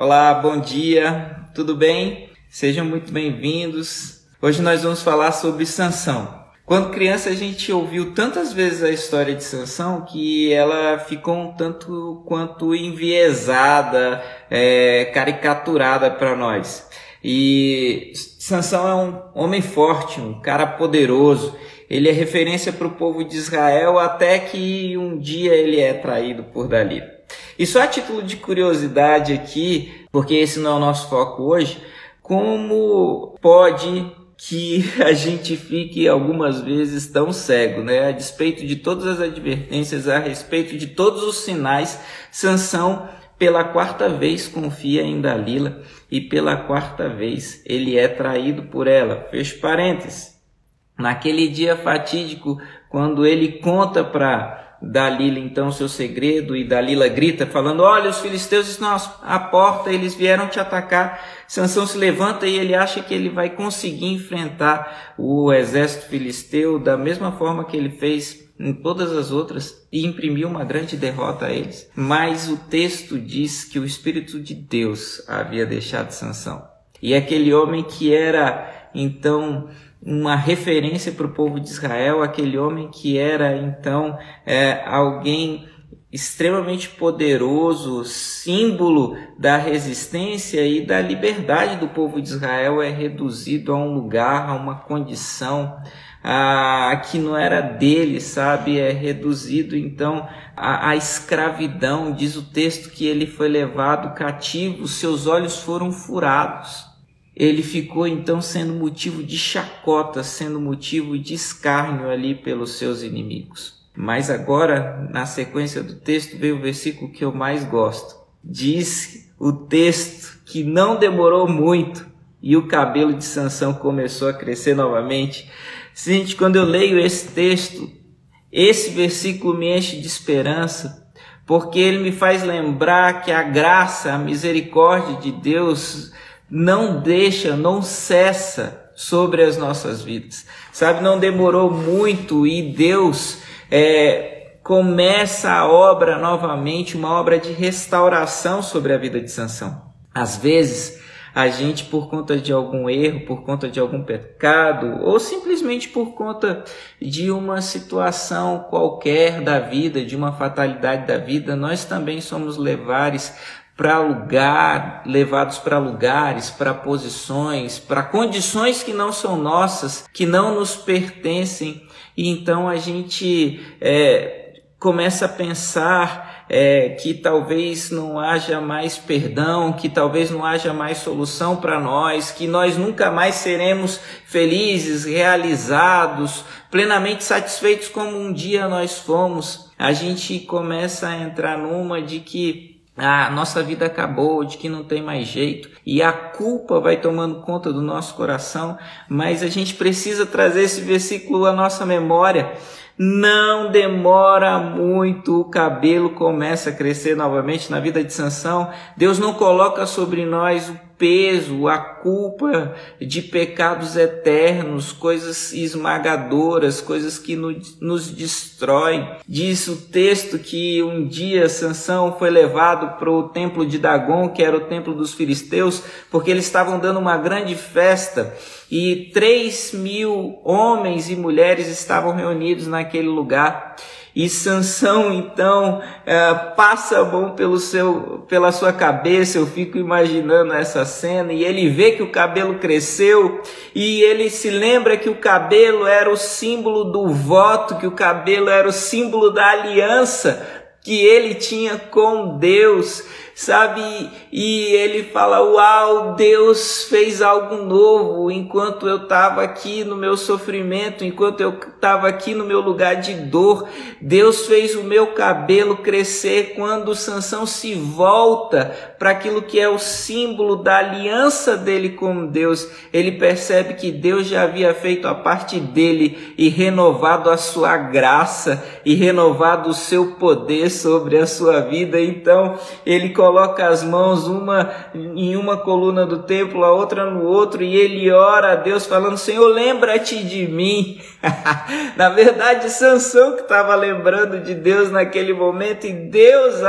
Olá, bom dia, tudo bem? Sejam muito bem-vindos. Hoje nós vamos falar sobre Sansão. Quando criança a gente ouviu tantas vezes a história de Sansão que ela ficou um tanto quanto enviesada, é, caricaturada para nós. E Sansão é um homem forte, um cara poderoso. Ele é referência para o povo de Israel até que um dia ele é traído por Dalila. E só a título de curiosidade aqui, porque esse não é o nosso foco hoje, como pode que a gente fique algumas vezes tão cego, né? A despeito de todas as advertências, a respeito de todos os sinais, Sansão pela quarta vez confia em Dalila e pela quarta vez ele é traído por ela. Fecho parênteses. Naquele dia fatídico, quando ele conta para Dalila então seu segredo e Dalila grita falando: "Olha, os filisteus estão à porta, eles vieram te atacar". Sansão se levanta e ele acha que ele vai conseguir enfrentar o exército filisteu da mesma forma que ele fez em todas as outras e imprimiu uma grande derrota a eles. Mas o texto diz que o espírito de Deus havia deixado Sansão. E aquele homem que era então uma referência para o povo de Israel, aquele homem que era então é, alguém extremamente poderoso, símbolo da resistência e da liberdade do povo de Israel, é reduzido a um lugar, a uma condição ah, que não era dele, sabe? É reduzido então à, à escravidão. Diz o texto que ele foi levado cativo, seus olhos foram furados ele ficou então sendo motivo de chacota, sendo motivo de escárnio ali pelos seus inimigos. Mas agora, na sequência do texto, veio o versículo que eu mais gosto. Diz o texto que não demorou muito e o cabelo de Sansão começou a crescer novamente. Gente, quando eu leio esse texto, esse versículo me enche de esperança, porque ele me faz lembrar que a graça, a misericórdia de Deus não deixa, não cessa sobre as nossas vidas. Sabe, não demorou muito e Deus é, começa a obra novamente, uma obra de restauração sobre a vida de Sansão. Às vezes, a gente, por conta de algum erro, por conta de algum pecado, ou simplesmente por conta de uma situação qualquer da vida, de uma fatalidade da vida, nós também somos levares para lugar, levados para lugares, para posições, para condições que não são nossas, que não nos pertencem, e então a gente é, começa a pensar é, que talvez não haja mais perdão, que talvez não haja mais solução para nós, que nós nunca mais seremos felizes, realizados, plenamente satisfeitos como um dia nós fomos. A gente começa a entrar numa de que a nossa vida acabou, de que não tem mais jeito, e a culpa vai tomando conta do nosso coração, mas a gente precisa trazer esse versículo à nossa memória. Não demora muito, o cabelo começa a crescer novamente na vida de Sansão. Deus não coloca sobre nós o peso, a culpa de pecados eternos, coisas esmagadoras, coisas que nos destroem. Diz o texto que um dia Sansão foi levado para o templo de Dagon, que era o templo dos filisteus, porque eles estavam dando uma grande festa e três mil homens e mulheres estavam reunidos naquele lugar. E Sansão então é, passa a mão pelo seu, pela sua cabeça, eu fico imaginando essa cena, e ele vê que o cabelo cresceu, e ele se lembra que o cabelo era o símbolo do voto, que o cabelo era o símbolo da aliança que ele tinha com Deus sabe? E ele fala: Uau, Deus fez algo novo enquanto eu estava aqui no meu sofrimento, enquanto eu estava aqui no meu lugar de dor. Deus fez o meu cabelo crescer quando Sansão se volta para aquilo que é o símbolo da aliança dele com Deus. Ele percebe que Deus já havia feito a parte dele e renovado a sua graça e renovado o seu poder sobre a sua vida. Então, ele coloca as mãos uma em uma coluna do templo, a outra no outro, e ele ora a Deus falando: Senhor, lembra-te de mim. Na verdade, Sansão que estava lembrando de Deus naquele momento, e Deus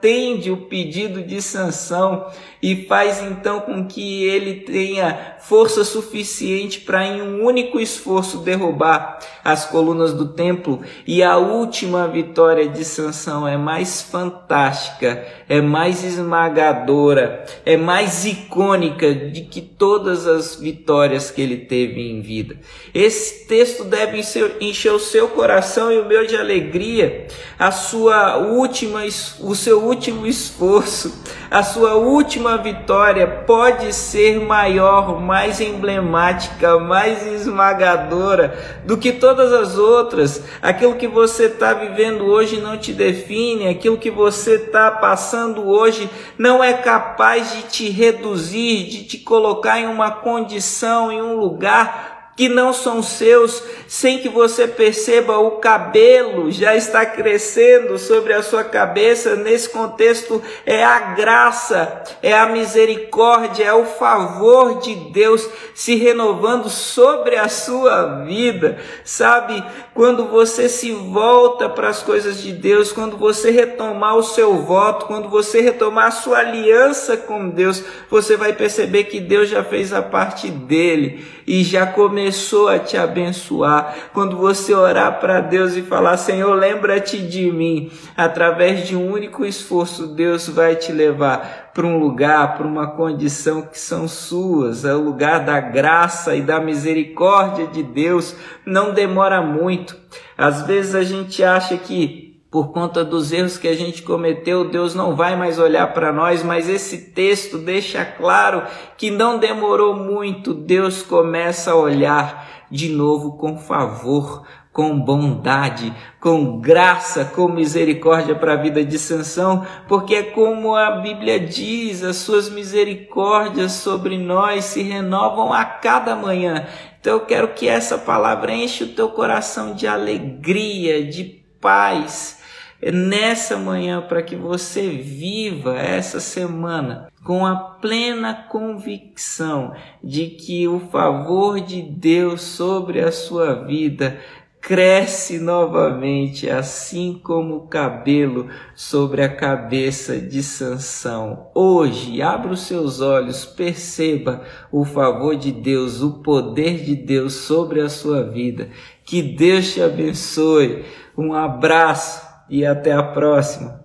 atende o pedido de Sansão e faz então com que ele tenha força suficiente para em um único esforço derrubar as colunas do templo e a última vitória de Sansão é mais fantástica, é mais esmagadora, é mais icônica de que todas as vitórias que ele teve em vida. Esse texto deve encher o seu coração e o meu de alegria, a sua última o seu último esforço, a sua última vitória pode ser maior, mais emblemática, mais esmagadora do que todas as outras. Aquilo que você está vivendo hoje não te define, aquilo que você está passando hoje não é capaz de te reduzir, de te colocar em uma condição, em um lugar que não são seus, sem que você perceba o cabelo já está crescendo sobre a sua cabeça. Nesse contexto, é a graça, é a misericórdia, é o favor de Deus se renovando sobre a sua vida. Sabe, quando você se volta para as coisas de Deus, quando você retomar o seu voto, quando você retomar a sua aliança com Deus, você vai perceber que Deus já fez a parte dele e já começou a te abençoar. Quando você orar para Deus e falar, Senhor, lembra-te de mim, através de um único esforço, Deus vai te levar para um lugar, para uma condição que são suas, é o lugar da graça e da misericórdia de Deus. Não demora muito. Às vezes a gente acha que por conta dos erros que a gente cometeu, Deus não vai mais olhar para nós, mas esse texto deixa claro que não demorou muito, Deus começa a olhar de novo com favor, com bondade, com graça, com misericórdia para a vida de Sansão, porque é como a Bíblia diz, as suas misericórdias sobre nós se renovam a cada manhã. Então eu quero que essa palavra enche o teu coração de alegria, de paz, nessa manhã para que você viva essa semana com a plena convicção de que o favor de Deus sobre a sua vida cresce novamente, assim como o cabelo sobre a cabeça de Sansão. Hoje, abra os seus olhos, perceba o favor de Deus, o poder de Deus sobre a sua vida. Que Deus te abençoe. Um abraço e até a próxima.